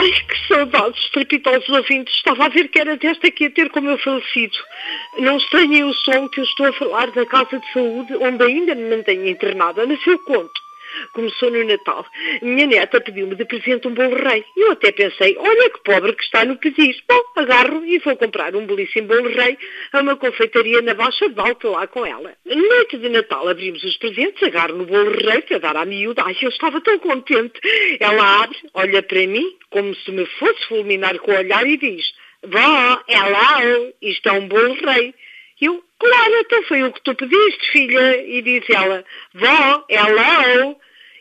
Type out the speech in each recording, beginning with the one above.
Ai, que saudades, estrepitosos ouvintes. Estava a ver que era desta que ia ter com o meu falecido. Não estranhem o som que eu estou a falar da casa de saúde, onde ainda me mantenho internada, mas eu conto. Começou no Natal. Minha neta pediu-me de presente um bolo rei. Eu até pensei, olha que pobre que está no pedir. Bom, agarro e vou comprar um belíssimo bolo rei a uma confeitaria na Baixa de Alto lá com ela. Noite de Natal abrimos os presentes, agarro no bolo rei para dar à miúda. Ai, eu estava tão contente. Ela abre, olha para mim, como se me fosse fulminar com o olhar e diz, Vó, é lá, isto é um bolo rei. Eu, claro, então foi o que tu pediste, filha. E diz ela, vó, é lá,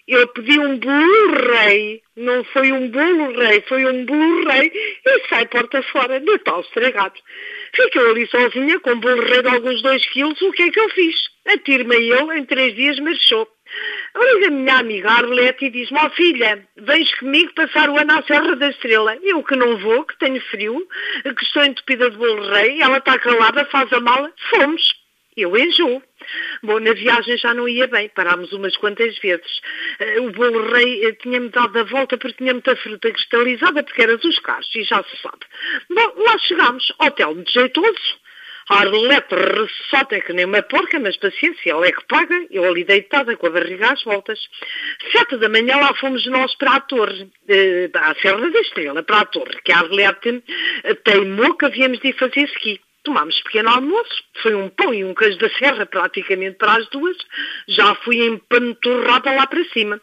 eu pedi um Blu-ray, não foi um Blu-ray, foi um Blu-ray e sai porta fora, Natal estragado. Fiquei ali sozinha com um Blu-ray de alguns dois quilos, o que é que eu fiz? Atire-me a ele, em três dias marchou. Liga a minha amiga Arlete e diz-me, ó oh, filha, vens comigo passar o ano à Serra da Estrela. Eu que não vou, que tenho frio, que estou entupida de Blu-ray, ela está calada, faz a mala, fomos. Eu enjoo. Bom, na viagem já não ia bem, parámos umas quantas vezes. Uh, o bolo rei uh, tinha-me dado a volta porque tinha muita fruta cristalizada, porque era dos carros, e já se sabe. Bom, lá chegámos, hotel muito jeitoso, a Arlete ressota que nem uma porca, mas paciência, ela é que paga, eu ali deitada com a barriga às voltas. Sete da manhã lá fomos nós para a torre, eh, à Serra da Estrela, para a torre, que a Arlete teimou que havíamos de fazer esqui. Tomámos pequeno almoço, foi um pão e um queijo da serra praticamente para as duas, já fui empanturrada lá para cima.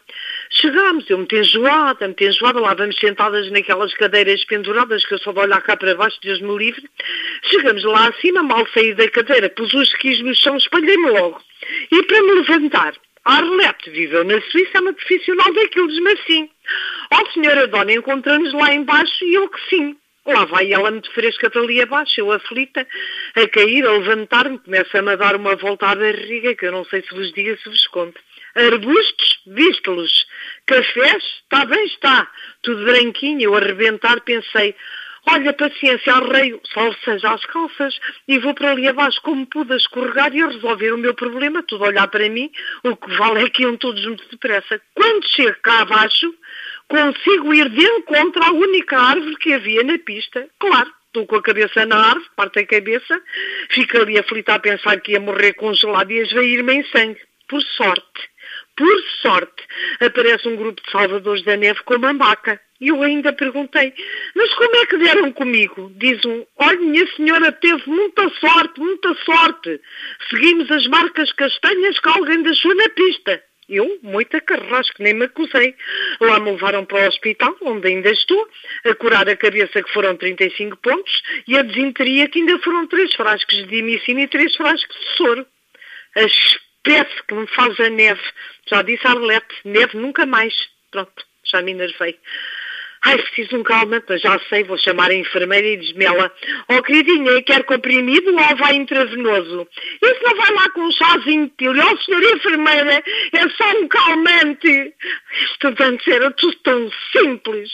Chegámos, eu muito enjoada, muito enjoada, lá vamos sentadas naquelas cadeiras penduradas que eu só vou olhar cá para baixo, Deus me livre. Chegamos lá acima, mal saí da cadeira, pus os esquis no chão, espalhei-me logo. E para me levantar, a Arlete viveu na Suíça, é uma profissional daqueles, mas sim. Ó, senhora dona, encontramos lá embaixo e eu que sim. Lá vai ela muito fresca dali abaixo, eu aflita, a cair, a levantar-me, começa-me a dar uma volta à barriga, que eu não sei se vos diga, se vos conto. Arbustos, visto-los. Cafés, está bem, está. Tudo branquinho, eu a arrebentar pensei, olha, paciência, arreio, salve seja as calças, e vou para ali abaixo como pude a escorregar e a resolver o meu problema, tudo olhar para mim, o que vale é que iam todos muito depressa. Quando chego cá abaixo, consigo ir de encontro à única árvore que havia na pista. Claro, estou com a cabeça na árvore, parte a cabeça, fico ali aflita a pensar que ia morrer congelado e a esvair-me em sangue. Por sorte, por sorte, aparece um grupo de salvadores da neve com uma maca. E eu ainda perguntei, mas como é que deram comigo? Diz um, olha, minha senhora teve muita sorte, muita sorte. Seguimos as marcas castanhas que alguém deixou na pista. Eu, muita carrasco, nem me acusei. Lá me levaram para o hospital, onde ainda estou, a curar a cabeça, que foram 35 pontos, e a desinteria, que ainda foram três frascos de dimicina e três frascos de soro. A espécie que me faz a neve. Já disse a Arlete, neve nunca mais. Pronto, já me enervei. Ai, preciso um calmante, mas já sei, vou chamar a enfermeira e diz-me ela, oh queridinha, quer comprimido ou vai intravenoso? Isso não vai lá com um chazinho de pílula, oh senhora enfermeira, é só um calmante. Isto antes era tudo tão simples.